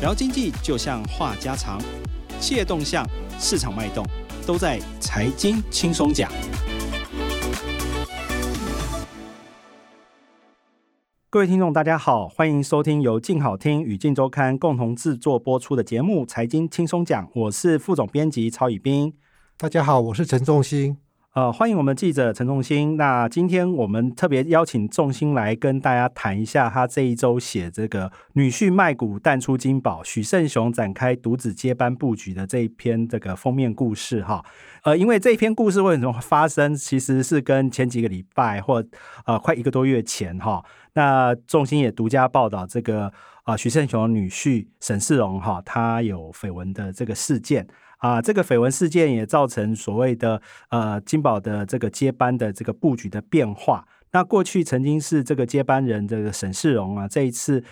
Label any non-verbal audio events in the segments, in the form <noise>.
聊经济就像话家常，企业动向、市场脉动，都在财经轻松讲。各位听众，大家好，欢迎收听由静好听与静周刊共同制作播出的节目《财经轻松讲》，我是副总编辑曹以斌。大家好，我是陈仲兴。呃，欢迎我们记者陈仲兴。那今天我们特别邀请仲兴来跟大家谈一下他这一周写这个女婿卖股淡出金宝，许胜雄展开独子接班布局的这一篇这个封面故事哈。呃，因为这篇故事为什么发生，其实是跟前几个礼拜或呃快一个多月前哈，那仲兴也独家报道这个啊、许胜雄女婿沈世荣哈，他有绯闻的这个事件。啊，这个绯闻事件也造成所谓的呃金宝的这个接班的这个布局的变化。那过去曾经是这个接班人这个沈世荣啊，这一次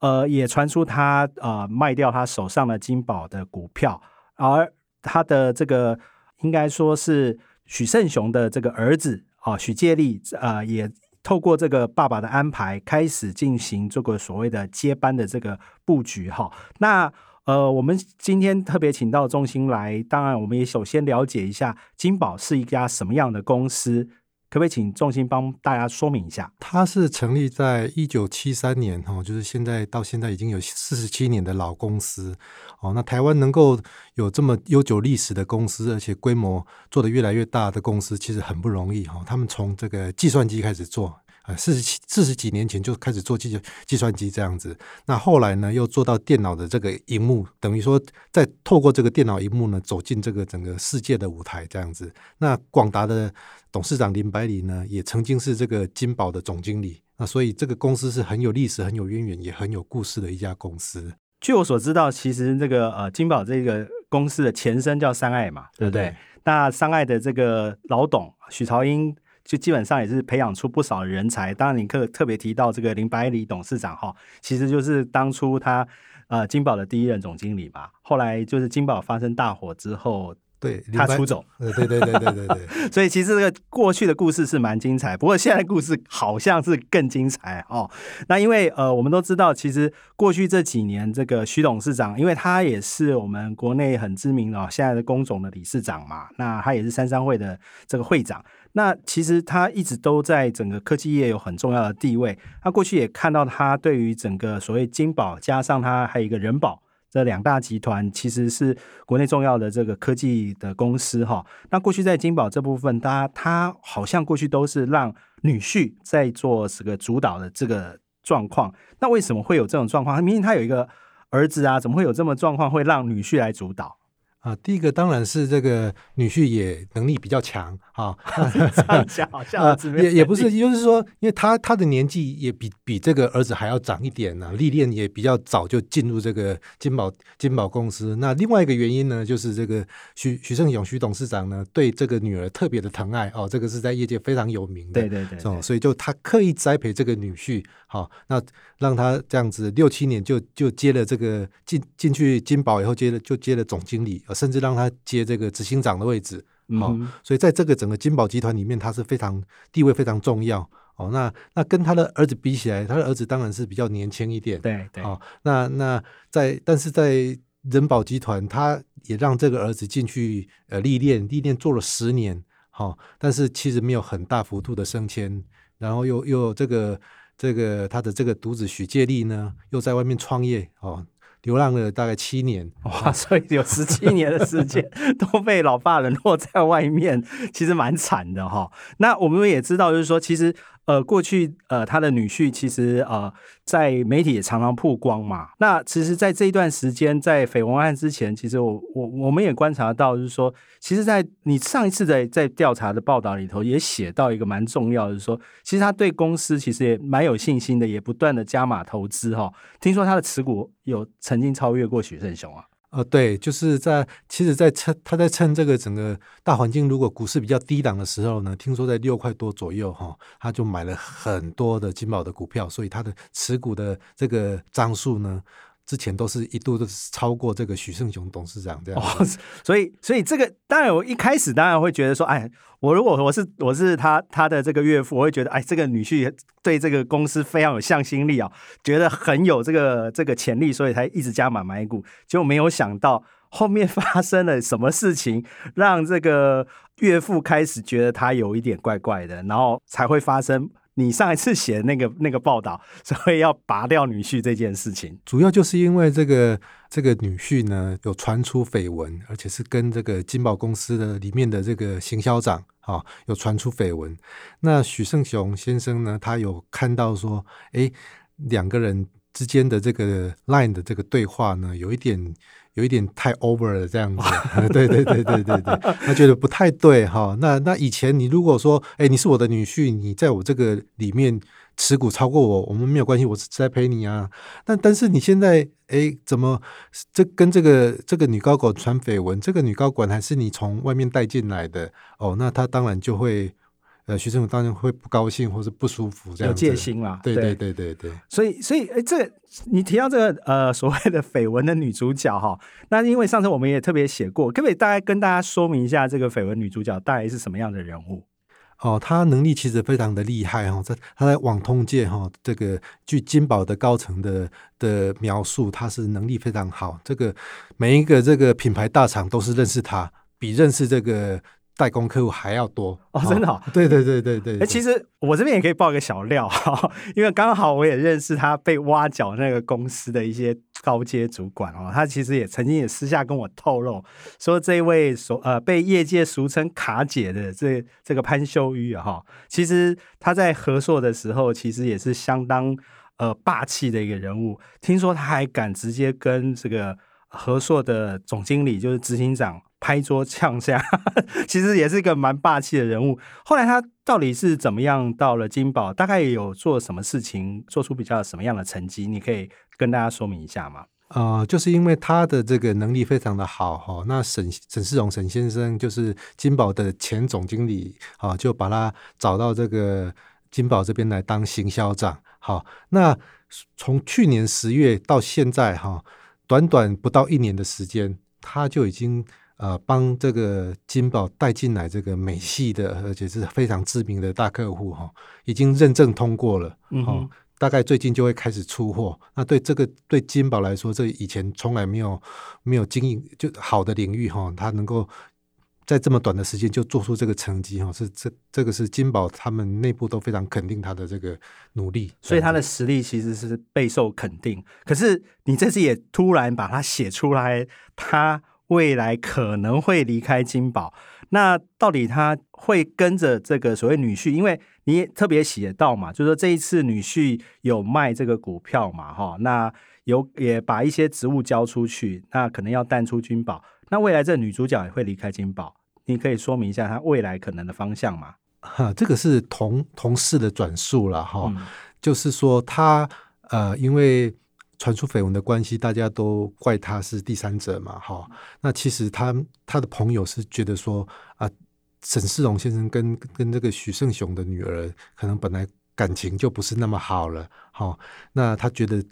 呃也传出他呃卖掉他手上的金宝的股票，而他的这个应该说是许胜雄的这个儿子啊许介立啊，也透过这个爸爸的安排开始进行这个所谓的接班的这个布局哈。那呃，我们今天特别请到仲兴来，当然我们也首先了解一下金宝是一家什么样的公司，可不可以请仲兴帮大家说明一下？它是成立在一九七三年，哈，就是现在到现在已经有四十七年的老公司，哦，那台湾能够有这么悠久历史的公司，而且规模做得越来越大的公司，其实很不容易，哈，他们从这个计算机开始做。呃，四十七四十几年前就开始做计计算机这样子，那后来呢，又做到电脑的这个荧幕，等于说再透过这个电脑荧幕呢，走进这个整个世界的舞台这样子。那广达的董事长林百里呢，也曾经是这个金宝的总经理，那所以这个公司是很有历史、很有渊源、也很有故事的一家公司。据我所知道，其实这个呃金宝这个公司的前身叫三爱嘛，对不对？对，那三爱的这个老董许朝英。就基本上也是培养出不少人才。当然，你特特别提到这个林百里董事长哈，其实就是当初他呃金宝的第一任总经理嘛。后来就是金宝发生大火之后。对，他出走，对对对对对对对，<laughs> 所以其实这个过去的故事是蛮精彩，不过现在的故事好像是更精彩哦。那因为呃，我们都知道，其实过去这几年，这个徐董事长，因为他也是我们国内很知名的哦，现在的工总的理事长嘛，那他也是三商会的这个会长，那其实他一直都在整个科技业有很重要的地位。他过去也看到他对于整个所谓金宝，加上他还有一个人保。这两大集团其实是国内重要的这个科技的公司哈。那过去在金宝这部分，他他好像过去都是让女婿在做这个主导的这个状况。那为什么会有这种状况？他明明他有一个儿子啊，怎么会有这么状况，会让女婿来主导？啊，第一个当然是这个女婿也能力比较强啊，<laughs> 这样讲好像也也不是，就是说，因为他他的年纪也比比这个儿子还要长一点呢，历练也比较早就进入这个金宝金宝公司。那另外一个原因呢，就是这个许许胜勇许董事长呢，对这个女儿特别的疼爱哦，这个是在业界非常有名的，对对对，对，所以就他刻意栽培这个女婿，好，那让他这样子六七年就就接了这个进进去金宝以后接了就接了总经理。甚至让他接这个执行长的位置，哦，嗯、所以在这个整个金宝集团里面，他是非常地位非常重要哦。那那跟他的儿子比起来，他的儿子当然是比较年轻一点，对对。哦，那那在但是在人保集团，他也让这个儿子进去呃历练，历练做了十年，好、哦，但是其实没有很大幅度的升迁，然后又又这个这个他的这个独子许介立呢，又在外面创业，哦。流浪了大概七年，哇！所以有十七年的时间 <laughs> 都被老爸冷落在外面，其实蛮惨的哈。那我们也知道，就是说，其实。呃，过去呃，他的女婿其实呃，在媒体也常常曝光嘛。那其实，在这一段时间，在绯闻案之前，其实我我我们也观察到，就是说，其实，在你上一次在在调查的报道里头，也写到一个蛮重要的，就是说，其实他对公司其实也蛮有信心的，也不断的加码投资哈。听说他的持股有曾经超越过许胜雄啊。呃，对，就是在其实，在趁他在趁这个整个大环境，如果股市比较低档的时候呢，听说在六块多左右哈，他就买了很多的金宝的股票，所以他的持股的这个张数呢，之前都是一度都是超过这个许胜雄董事长这样。哦，所以所以这个当然我一开始当然会觉得说，哎，我如果我是我是他他的这个岳父，我会觉得哎，这个女婿对这个公司非常有向心力啊，觉得很有这个这个潜力，所以才一直加码买股。结果没有想到后面发生了什么事情，让这个岳父开始觉得他有一点怪怪的，然后才会发生。你上一次写的那个 <laughs> 那个报道，所以要拔掉女婿这件事情，主要就是因为这个这个女婿呢有传出绯闻，而且是跟这个金宝公司的里面的这个行销长啊、有传出绯闻。那许胜雄先生呢，他有看到说，哎，两个人之间的这个 line 的这个对话呢，有一点。有一点太 over 了，这样子，<laughs> 对对对对对对，他觉得不太对哈。那那以前你如果说，哎，你是我的女婿，你在我这个里面持股超过我，我们没有关系，我是在陪你啊。但但是你现在，哎，怎么这跟这个这个女高管传绯闻，这个女高管还是你从外面带进来的哦？那他当然就会。呃，学生当然会不高兴或是不舒服，这样有戒心啦。对对对对对。所以所以，哎，这你提到这个呃所谓的绯闻的女主角哈，那因为上次我们也特别写过，可不可以大概跟大家说明一下这个绯闻女主角大概是什么样的人物？哦，她能力其实非常的厉害哈，在她在网通界哈，这个据金宝的高层的的描述，她是能力非常好，这个每一个这个品牌大厂都是认识她，比认识这个。代工客户还要多哦，真的好，对对对对对。哎，其实我这边也可以爆一个小料哈，<laughs> 因为刚好我也认识他被挖角那个公司的一些高阶主管哦，他其实也曾经也私下跟我透露说，这位所呃被业界俗称卡姐的这这个潘秀玉哈，其实他在合硕的时候其实也是相当呃霸气的一个人物，听说他还敢直接跟这个和硕的总经理就是执行长。拍桌呛下，<laughs> 其实也是一个蛮霸气的人物。后来他到底是怎么样到了金宝？大概有做什么事情，做出比较什么样的成绩？你可以跟大家说明一下吗？呃，就是因为他的这个能力非常的好哈。那沈沈世荣沈先生就是金宝的前总经理啊，就把他找到这个金宝这边来当行销长。好，那从去年十月到现在哈，短短不到一年的时间，他就已经。呃，帮这个金宝带进来这个美系的，而且是非常知名的大客户哈，已经认证通过了，嗯哼，大概最近就会开始出货。那对这个对金宝来说，这以前从来没有没有经营就好的领域哈，它能够在这么短的时间就做出这个成绩哈，是这这个是金宝他们内部都非常肯定他的这个努力，所以他的实力其实是备受肯定。可是你这次也突然把它写出来，他。未来可能会离开金宝，那到底他会跟着这个所谓女婿？因为你也特别写到嘛，就是说这一次女婿有卖这个股票嘛，哈，那有也把一些职务交出去，那可能要淡出金宝。那未来这女主角也会离开金宝，你可以说明一下她未来可能的方向吗？哈，这个是同同事的转述了哈，嗯、就是说他呃，因为。传出绯闻的关系，大家都怪他是第三者嘛，哈。那其实他他的朋友是觉得说啊，沈世荣先生跟跟这个许胜雄的女儿可能本来感情就不是那么好了，哈。那他觉得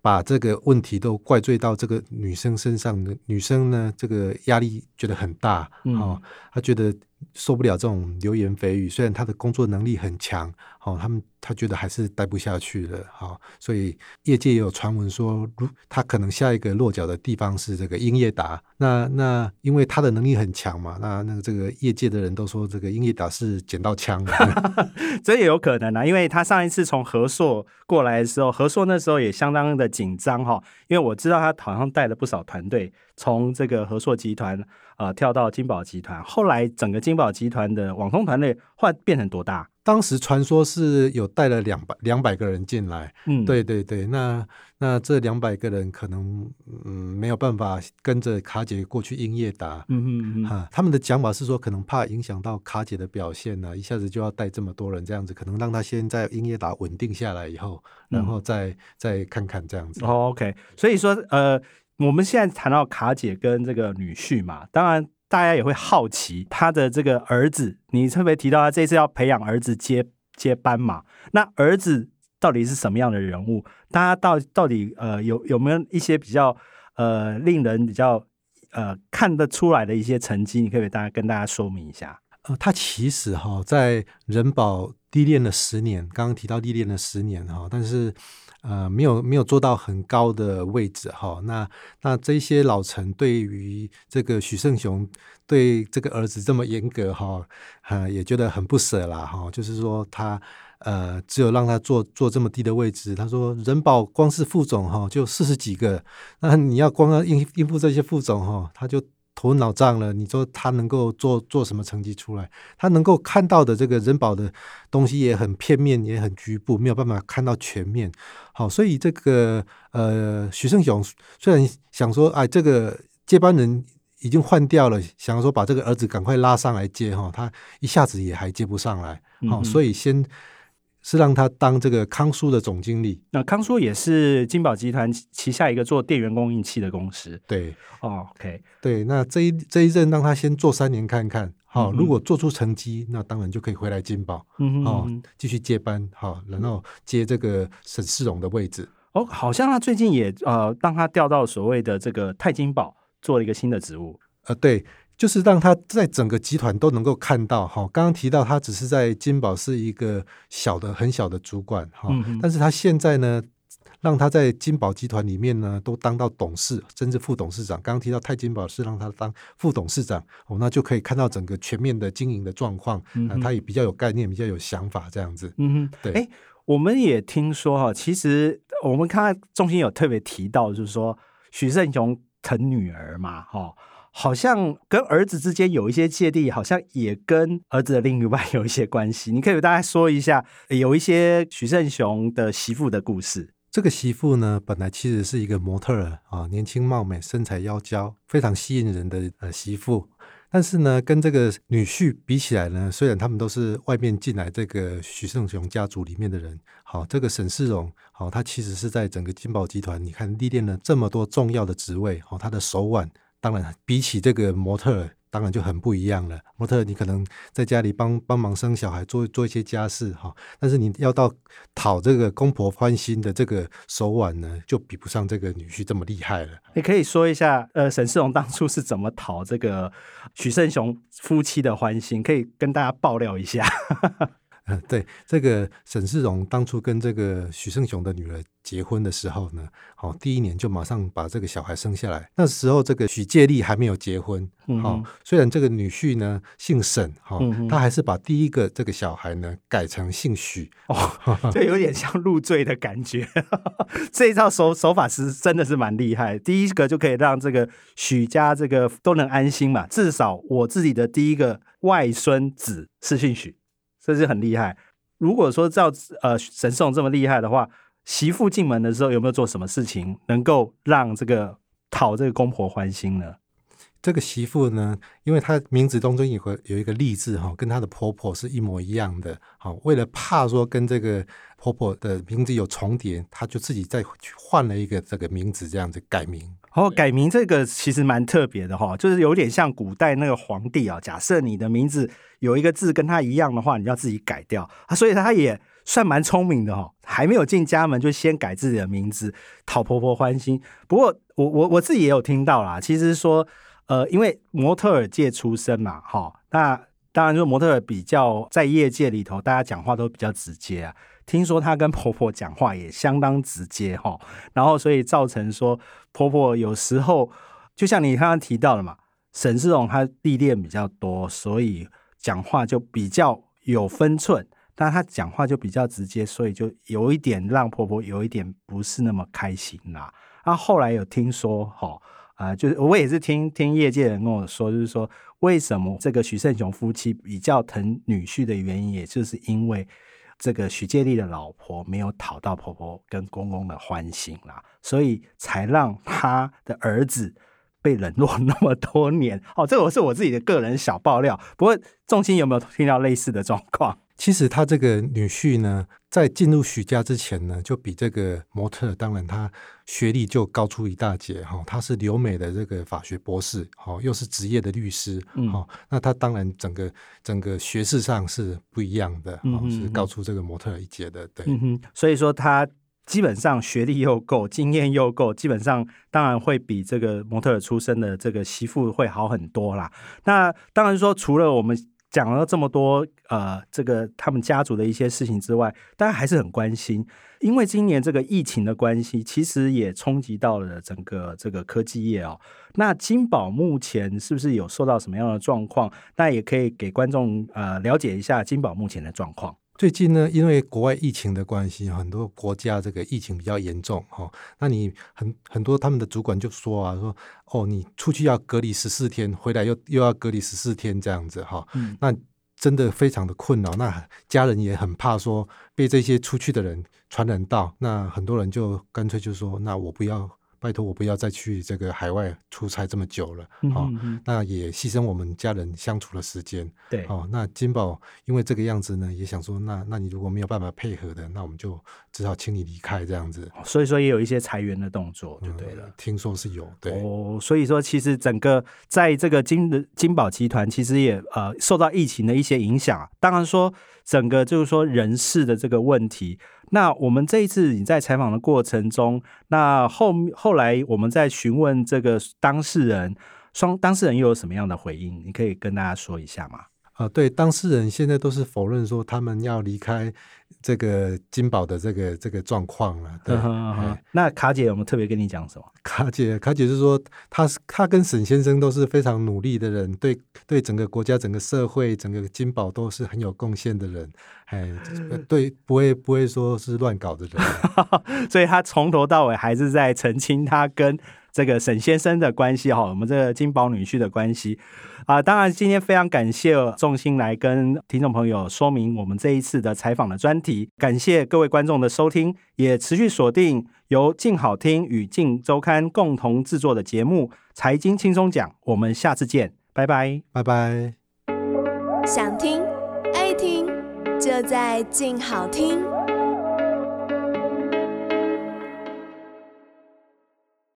把这个问题都怪罪到这个女生身上的女生呢，这个压力觉得很大，哈。他觉得。受不了这种流言蜚语，虽然他的工作能力很强，哦，他们他觉得还是待不下去了，好、哦，所以业界也有传闻说，如他可能下一个落脚的地方是这个英业达，那那因为他的能力很强嘛，那那个这个业界的人都说这个英业达是捡到枪了，<laughs> 这也有可能啊，因为他上一次从和硕过来的时候，和硕那时候也相当的紧张哈，因为我知道他好像带了不少团队从这个和硕集团。呃，跳到金宝集团，后来整个金宝集团的网通团队后来变成多大？当时传说是有带了两百两百个人进来，嗯，对对对，那那这两百个人可能嗯没有办法跟着卡姐过去英业达，嗯嗯嗯，哈，他们的讲法是说可能怕影响到卡姐的表现呢、啊，一下子就要带这么多人这样子，可能让他先在英业达稳定下来以后，然后再、嗯、再看看这样子。哦，OK，所以说呃。我们现在谈到卡姐跟这个女婿嘛，当然大家也会好奇他的这个儿子。你特别提到他这次要培养儿子接接班嘛？那儿子到底是什么样的人物？大家到到底呃有有没有一些比较呃令人比较呃看得出来的一些成绩？你可以大家跟大家说明一下。呃，他其实哈在人保历练了十年，刚刚提到历练了十年哈，但是。呃，没有没有做到很高的位置哈。那那这些老臣对于这个许胜雄对这个儿子这么严格哈，呃，也觉得很不舍啦哈。就是说他呃，只有让他坐坐这么低的位置。他说人保光是副总哈就四十几个，那你要光要应应付这些副总哈，他就。头脑胀了，你说他能够做做什么成绩出来？他能够看到的这个人保的东西也很片面，也很局部，没有办法看到全面。好，所以这个呃，徐胜雄虽然想说，哎，这个接班人已经换掉了，想说把这个儿子赶快拉上来接哈，他一下子也还接不上来。好，所以先。是让他当这个康舒的总经理。那康舒也是金宝集团旗下一个做电源供应器的公司。对，哦，OK，对。那这一这一任让他先做三年看看，好、嗯，如果做出成绩，那当然就可以回来金宝，嗯哦，继续接班，好，然后接这个沈世荣的位置。哦，好像他最近也呃，让他调到所谓的这个泰金宝做了一个新的职务。呃，对。就是让他在整个集团都能够看到哈，刚刚提到他只是在金宝是一个小的很小的主管哈，但是他现在呢，让他在金宝集团里面呢都当到董事，甚至副董事长。刚刚提到泰金宝是让他当副董事长哦，那就可以看到整个全面的经营的状况，那他也比较有概念，比较有想法这样子。嗯哼，对。哎，我们也听说哈，其实我们看中心有特别提到，就是说许胜雄疼女儿嘛，哈。好像跟儿子之间有一些芥蒂，好像也跟儿子的另一半有一些关系。你可以给大家说一下，有一些许胜雄的媳妇的故事。这个媳妇呢，本来其实是一个模特儿啊，年轻貌美，身材窈窕，非常吸引人的呃媳妇。但是呢，跟这个女婿比起来呢，虽然他们都是外面进来这个许胜雄家族里面的人，好，这个沈世荣，好，他其实是在整个金宝集团，你看历练了这么多重要的职位，好，他的手腕。当然，比起这个模特，当然就很不一样了。模特，你可能在家里帮帮忙生小孩，做做一些家事哈。但是你要到讨这个公婆欢心的这个手腕呢，就比不上这个女婿这么厉害了。你可以说一下，呃，沈世荣当初是怎么讨这个许胜雄夫妻的欢心？可以跟大家爆料一下。嗯，<laughs> 对，这个沈世荣当初跟这个许胜雄的女儿结婚的时候呢，好，第一年就马上把这个小孩生下来。那时候这个许介立还没有结婚，好、嗯，虽然这个女婿呢姓沈，哈、嗯，他还是把第一个这个小孩呢改成姓许，哦，<laughs> 这有点像入赘的感觉。<laughs> 这一套手手法是真的是蛮厉害，第一个就可以让这个许家这个都能安心嘛，至少我自己的第一个外孙子是姓许。这是很厉害。如果说照呃沈世荣这么厉害的话，媳妇进门的时候有没有做什么事情能够让这个讨这个公婆欢心呢？这个媳妇呢，因为她名字当中有个有一个利字哈，跟她的婆婆是一模一样的。好，为了怕说跟这个婆婆的名字有重叠，她就自己再去换了一个这个名字，这样子改名。哦，改名这个其实蛮特别的哈，就是有点像古代那个皇帝啊。假设你的名字有一个字跟他一样的话，你要自己改掉啊。所以他也算蛮聪明的哈，还没有进家门就先改自己的名字，讨婆婆欢心。不过我我我自己也有听到啦，其实说呃，因为模特儿界出身嘛，哈，那当然就模特儿比较在业界里头，大家讲话都比较直接啊。听说她跟婆婆讲话也相当直接哈，然后所以造成说婆婆有时候就像你刚刚提到的嘛，沈世荣她历练比较多，所以讲话就比较有分寸，但她讲话就比较直接，所以就有一点让婆婆有一点不是那么开心啦。那后来有听说哈啊，就是我也是听听业界人跟我说，就是说为什么这个许胜雄夫妻比较疼女婿的原因，也就是因为。这个徐介利的老婆没有讨到婆婆跟公公的欢心啦，所以才让他的儿子被冷落那么多年。哦，这个是我自己的个人小爆料。不过，仲欣有没有听到类似的状况？其实他这个女婿呢，在进入许家之前呢，就比这个模特，当然他学历就高出一大截哈。他是留美的这个法学博士，哈，又是职业的律师，哈、嗯。那他当然整个整个学识上是不一样的，嗯、是高出这个模特一截的。对、嗯，所以说他基本上学历又够，经验又够，基本上当然会比这个模特出身的这个媳妇会好很多啦。那当然说，除了我们。讲了这么多，呃，这个他们家族的一些事情之外，大家还是很关心，因为今年这个疫情的关系，其实也冲击到了整个这个科技业哦。那金宝目前是不是有受到什么样的状况？那也可以给观众呃了解一下金宝目前的状况。最近呢，因为国外疫情的关系，很多国家这个疫情比较严重哈。那你很很多他们的主管就说啊，说哦，你出去要隔离十四天，回来又又要隔离十四天这样子哈。嗯。那真的非常的困扰，那家人也很怕说被这些出去的人传染到，那很多人就干脆就说，那我不要。拜托我不要再去这个海外出差这么久了，好、嗯哦，那也牺牲我们家人相处的时间。对，哦，那金宝因为这个样子呢，也想说，那那你如果没有办法配合的，那我们就只好请你离开这样子。所以说也有一些裁员的动作，就对了。嗯、听说是有，对。哦，所以说其实整个在这个金的金宝集团，其实也呃受到疫情的一些影响。当然说整个就是说人事的这个问题。那我们这一次你在采访的过程中，那后后来我们在询问这个当事人，双当事人又有什么样的回应？你可以跟大家说一下吗？啊，对，当事人现在都是否认说他们要离开这个金宝的这个这个状况了。对，那卡姐有没有特别跟你讲什么？<laughs> 卡姐，卡姐是说，她是他跟沈先生都是非常努力的人，对对，整个国家、整个社会、整个金宝都是很有贡献的人。哎，对，不会不会说是乱搞的人，<laughs> 所以他从头到尾还是在澄清他跟。这个沈先生的关系哈，我们这个金宝女婿的关系啊，当然今天非常感谢仲欣来跟听众朋友说明我们这一次的采访的专题，感谢各位观众的收听，也持续锁定由静好听与静周刊共同制作的节目《财经轻松讲》，我们下次见，拜拜，拜拜。想听爱听，就在静好听。